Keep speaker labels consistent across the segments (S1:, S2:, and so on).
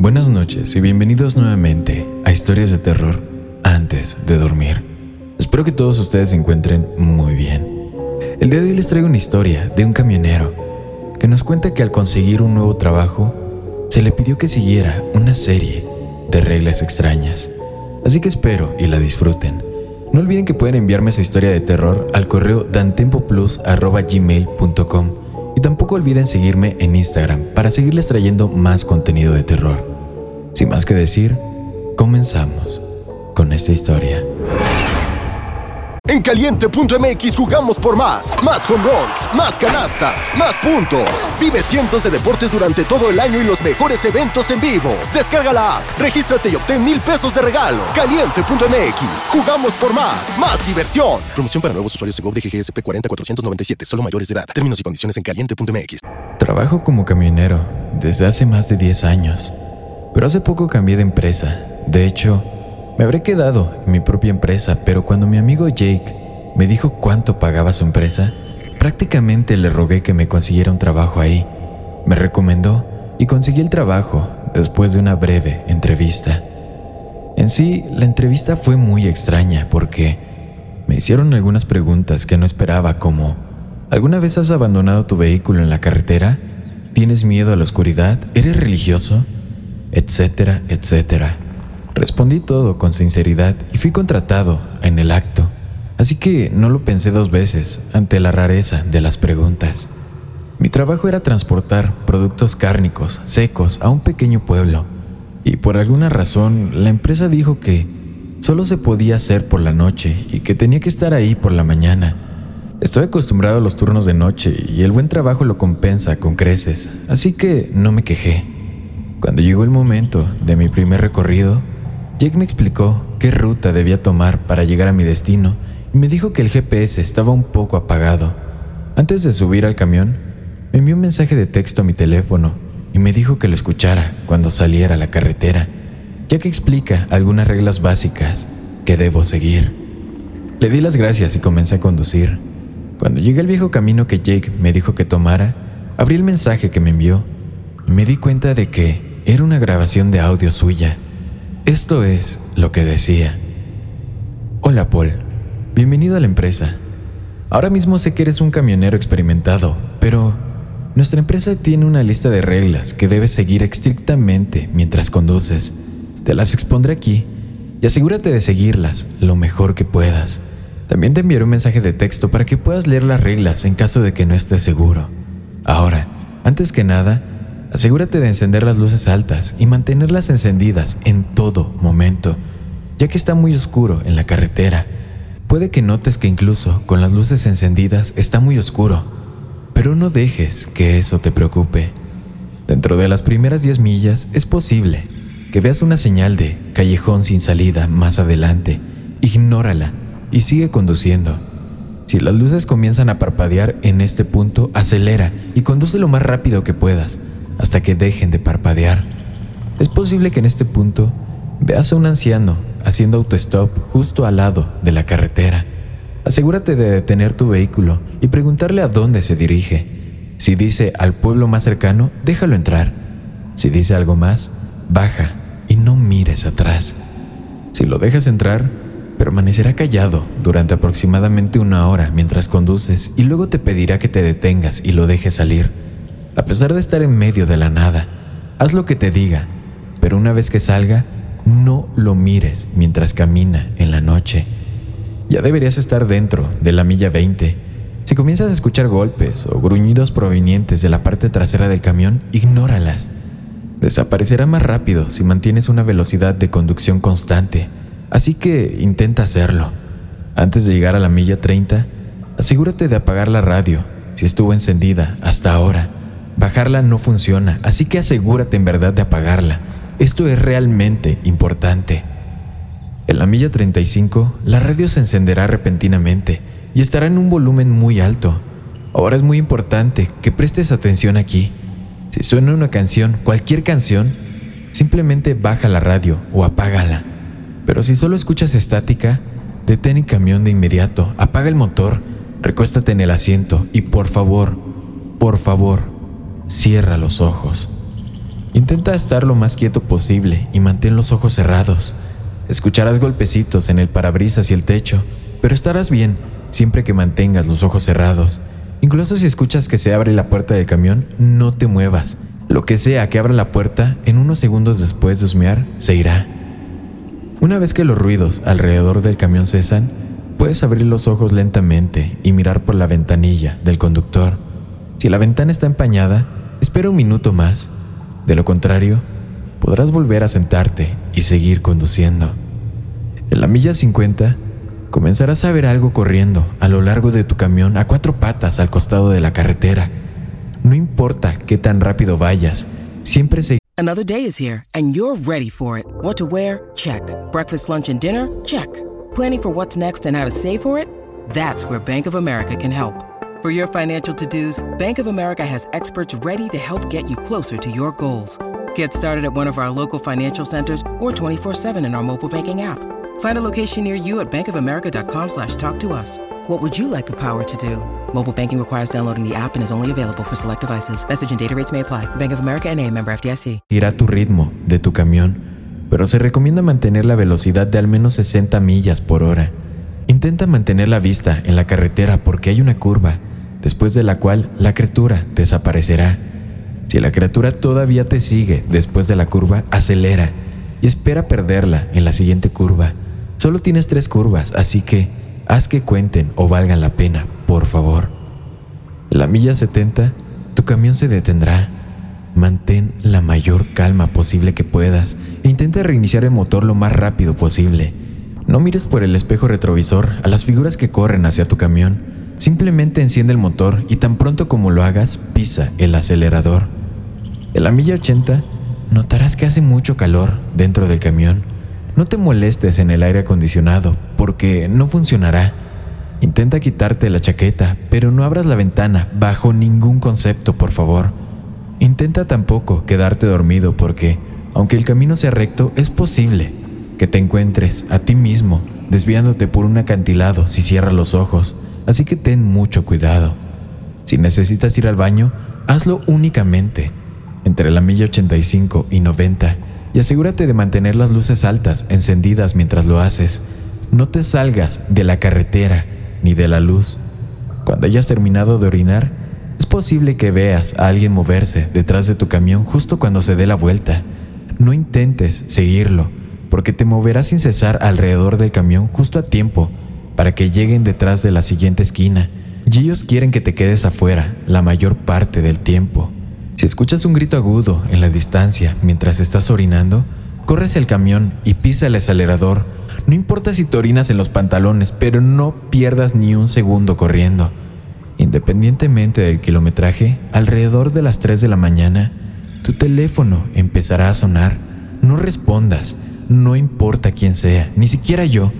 S1: Buenas noches y bienvenidos nuevamente a Historias de terror antes de dormir. Espero que todos ustedes se encuentren muy bien. El día de hoy les traigo una historia de un camionero que nos cuenta que al conseguir un nuevo trabajo se le pidió que siguiera una serie de reglas extrañas. Así que espero y la disfruten. No olviden que pueden enviarme su historia de terror al correo dantempoplus.gmail.com y tampoco olviden seguirme en Instagram para seguirles trayendo más contenido de terror. Sin más que decir, comenzamos con esta historia.
S2: En caliente.mx jugamos por más. Más home runs, más canastas, más puntos. Vive cientos de deportes durante todo el año y los mejores eventos en vivo. Descarga la app, regístrate y obtén mil pesos de regalo. Caliente.mx, jugamos por más. Más diversión. Promoción para nuevos usuarios de GOV de GGSP 40497, solo mayores de edad. Términos y condiciones en caliente.mx.
S1: Trabajo como camionero desde hace más de 10 años, pero hace poco cambié de empresa. De hecho, me habré quedado en mi propia empresa, pero cuando mi amigo Jake me dijo cuánto pagaba su empresa, prácticamente le rogué que me consiguiera un trabajo ahí. Me recomendó y conseguí el trabajo después de una breve entrevista. En sí, la entrevista fue muy extraña porque me hicieron algunas preguntas que no esperaba como ¿Alguna vez has abandonado tu vehículo en la carretera? ¿Tienes miedo a la oscuridad? ¿Eres religioso? Etcétera, etcétera. Respondí todo con sinceridad y fui contratado en el acto, así que no lo pensé dos veces ante la rareza de las preguntas. Mi trabajo era transportar productos cárnicos secos a un pequeño pueblo, y por alguna razón la empresa dijo que solo se podía hacer por la noche y que tenía que estar ahí por la mañana. Estoy acostumbrado a los turnos de noche y el buen trabajo lo compensa con creces, así que no me quejé. Cuando llegó el momento de mi primer recorrido, Jake me explicó qué ruta debía tomar para llegar a mi destino y me dijo que el GPS estaba un poco apagado. Antes de subir al camión, me envió un mensaje de texto a mi teléfono y me dijo que lo escuchara cuando saliera a la carretera, ya que explica algunas reglas básicas que debo seguir. Le di las gracias y comencé a conducir. Cuando llegué al viejo camino que Jake me dijo que tomara, abrí el mensaje que me envió me di cuenta de que era una grabación de audio suya. Esto es lo que decía. Hola Paul, bienvenido a la empresa. Ahora mismo sé que eres un camionero experimentado, pero nuestra empresa tiene una lista de reglas que debes seguir estrictamente mientras conduces. Te las expondré aquí y asegúrate de seguirlas lo mejor que puedas. También te enviaré un mensaje de texto para que puedas leer las reglas en caso de que no estés seguro. Ahora, antes que nada, Asegúrate de encender las luces altas y mantenerlas encendidas en todo momento, ya que está muy oscuro en la carretera. Puede que notes que incluso con las luces encendidas está muy oscuro, pero no dejes que eso te preocupe. Dentro de las primeras 10 millas es posible que veas una señal de callejón sin salida más adelante. Ignórala y sigue conduciendo. Si las luces comienzan a parpadear en este punto, acelera y conduce lo más rápido que puedas hasta que dejen de parpadear. Es posible que en este punto veas a un anciano haciendo autostop justo al lado de la carretera. Asegúrate de detener tu vehículo y preguntarle a dónde se dirige. Si dice al pueblo más cercano, déjalo entrar. Si dice algo más, baja y no mires atrás. Si lo dejas entrar, permanecerá callado durante aproximadamente una hora mientras conduces y luego te pedirá que te detengas y lo dejes salir. A pesar de estar en medio de la nada, haz lo que te diga, pero una vez que salga, no lo mires mientras camina en la noche. Ya deberías estar dentro de la milla 20. Si comienzas a escuchar golpes o gruñidos provenientes de la parte trasera del camión, ignóralas. Desaparecerá más rápido si mantienes una velocidad de conducción constante, así que intenta hacerlo. Antes de llegar a la milla 30, asegúrate de apagar la radio si estuvo encendida hasta ahora Bajarla no funciona, así que asegúrate en verdad de apagarla. Esto es realmente importante. En la milla 35, la radio se encenderá repentinamente y estará en un volumen muy alto. Ahora es muy importante que prestes atención aquí. Si suena una canción, cualquier canción, simplemente baja la radio o apágala. Pero si solo escuchas estática, detén el camión de inmediato, apaga el motor, recuéstate en el asiento y por favor, por favor, cierra los ojos. Intenta estar lo más quieto posible y mantén los ojos cerrados. Escucharás golpecitos en el parabrisas y el techo, pero estarás bien siempre que mantengas los ojos cerrados. Incluso si escuchas que se abre la puerta del camión, no te muevas. Lo que sea que abra la puerta, en unos segundos después de husmear, se irá. Una vez que los ruidos alrededor del camión cesan, puedes abrir los ojos lentamente y mirar por la ventanilla del conductor. Si la ventana está empañada, espera un minuto más. De lo contrario, podrás volver a sentarte y seguir conduciendo. En la milla 50, comenzarás a ver algo corriendo a lo largo de tu camión a cuatro patas al costado de la carretera. No importa qué tan rápido vayas, siempre se
S3: Another day is here and you're ready for it. What to wear? Check. Breakfast, lunch and dinner? Check. Planning for what's next and how to save for it? That's where Bank of America can help. For your financial to-dos, Bank of America has experts ready to help get you closer to your goals. Get started at one of our local financial centers or 24-7 in our mobile banking app. Find a location near you at bankofamerica.com slash talk to us. What would you like the power to do? Mobile banking requires downloading the app and is only available for select devices. Message and data rates may apply. Bank of America NA, member FDIC.
S1: irá tu ritmo de tu camión, pero se recomienda mantener la velocidad de al menos 60 millas por hora. Intenta mantener la vista en la carretera porque hay una curva, después de la cual la criatura desaparecerá. Si la criatura todavía te sigue después de la curva, acelera y espera perderla en la siguiente curva. Solo tienes tres curvas, así que haz que cuenten o valgan la pena, por favor. La milla 70, tu camión se detendrá. Mantén la mayor calma posible que puedas e intenta reiniciar el motor lo más rápido posible. No mires por el espejo retrovisor a las figuras que corren hacia tu camión. Simplemente enciende el motor y tan pronto como lo hagas, pisa el acelerador. En la milla 80, notarás que hace mucho calor dentro del camión. No te molestes en el aire acondicionado, porque no funcionará. Intenta quitarte la chaqueta, pero no abras la ventana bajo ningún concepto, por favor. Intenta tampoco quedarte dormido porque, aunque el camino sea recto, es posible que te encuentres a ti mismo desviándote por un acantilado si cierras los ojos, así que ten mucho cuidado. Si necesitas ir al baño, hazlo únicamente entre la milla 85 y 90 y asegúrate de mantener las luces altas encendidas mientras lo haces. No te salgas de la carretera ni de la luz. Cuando hayas terminado de orinar, es posible que veas a alguien moverse detrás de tu camión justo cuando se dé la vuelta. No intentes seguirlo, porque te moverás sin cesar alrededor del camión justo a tiempo para que lleguen detrás de la siguiente esquina, y ellos quieren que te quedes afuera la mayor parte del tiempo. Si escuchas un grito agudo en la distancia mientras estás orinando, corres el camión y pisa el acelerador. No importa si te orinas en los pantalones, pero no pierdas ni un segundo corriendo. Independientemente del kilometraje, alrededor de las 3 de la mañana, tu teléfono empezará a sonar. No respondas, no importa quién sea, ni siquiera yo.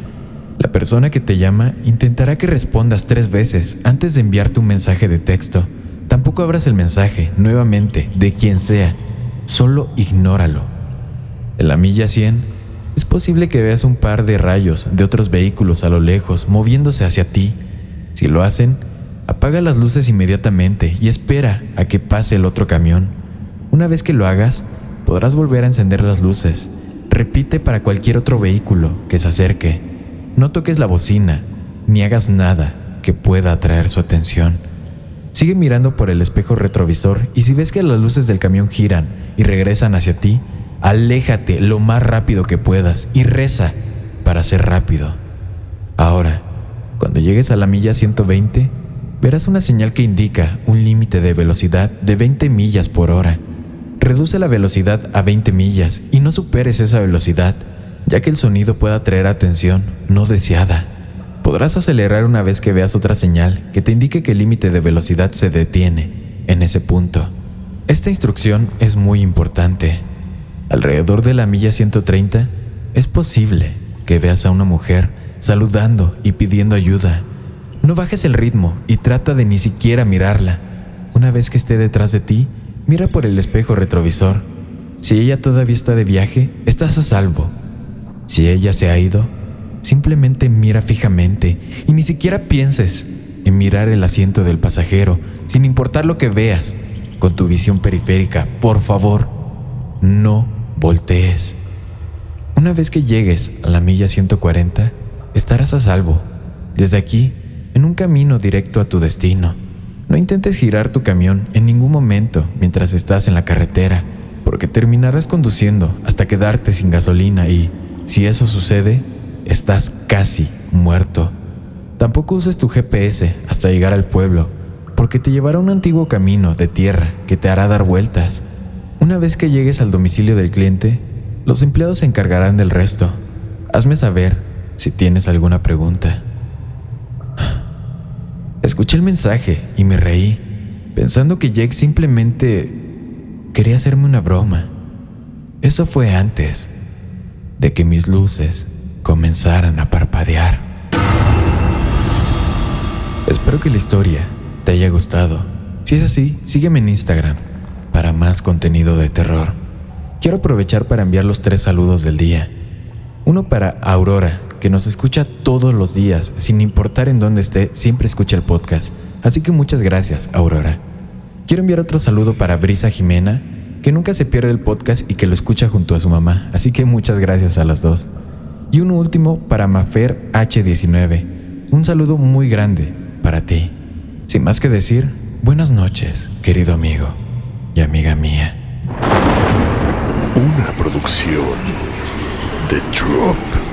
S1: La persona que te llama intentará que respondas tres veces antes de enviarte un mensaje de texto. Tampoco abras el mensaje nuevamente de quien sea, solo ignóralo. En la milla 100, es posible que veas un par de rayos de otros vehículos a lo lejos moviéndose hacia ti. Si lo hacen, apaga las luces inmediatamente y espera a que pase el otro camión. Una vez que lo hagas, podrás volver a encender las luces. Repite para cualquier otro vehículo que se acerque. No toques la bocina, ni hagas nada que pueda atraer su atención. Sigue mirando por el espejo retrovisor y si ves que las luces del camión giran y regresan hacia ti, aléjate lo más rápido que puedas y reza para ser rápido. Ahora, cuando llegues a la milla 120, verás una señal que indica un límite de velocidad de 20 millas por hora. Reduce la velocidad a 20 millas y no superes esa velocidad, ya que el sonido puede atraer atención no deseada. Podrás acelerar una vez que veas otra señal que te indique que el límite de velocidad se detiene en ese punto. Esta instrucción es muy importante. Alrededor de la milla 130 es posible que veas a una mujer saludando y pidiendo ayuda. No bajes el ritmo y trata de ni siquiera mirarla. Una vez que esté detrás de ti, mira por el espejo retrovisor. Si ella todavía está de viaje, estás a salvo. Si ella se ha ido, simplemente mira fijamente y ni siquiera pienses en mirar el asiento del pasajero, sin importar lo que veas, con tu visión periférica. Por favor, no voltees. Una vez que llegues a la milla 140, estarás a salvo. Desde aquí, en un camino directo a tu destino. No intentes girar tu camión en ningún momento mientras estás en la carretera, porque terminarás conduciendo hasta quedarte sin gasolina y, si eso sucede, estás casi muerto. Tampoco uses tu GPS hasta llegar al pueblo, porque te llevará un antiguo camino de tierra que te hará dar vueltas. Una vez que llegues al domicilio del cliente, los empleados se encargarán del resto. Hazme saber si tienes alguna pregunta. Escuché el mensaje y me reí, pensando que Jake simplemente quería hacerme una broma. Eso fue antes de que mis luces comenzaran a parpadear. Espero que la historia te haya gustado. Si es así, sígueme en Instagram para más contenido de terror. Quiero aprovechar para enviar los tres saludos del día. Uno para Aurora, que nos escucha todos los días, sin importar en dónde esté, siempre escucha el podcast. Así que muchas gracias, Aurora. Quiero enviar otro saludo para Brisa Jimena, que nunca se pierde el podcast y que lo escucha junto a su mamá. Así que muchas gracias a las dos. Y uno último para Mafer H19. Un saludo muy grande para ti. Sin más que decir, buenas noches, querido amigo y amiga mía.
S2: Una producción de Drop.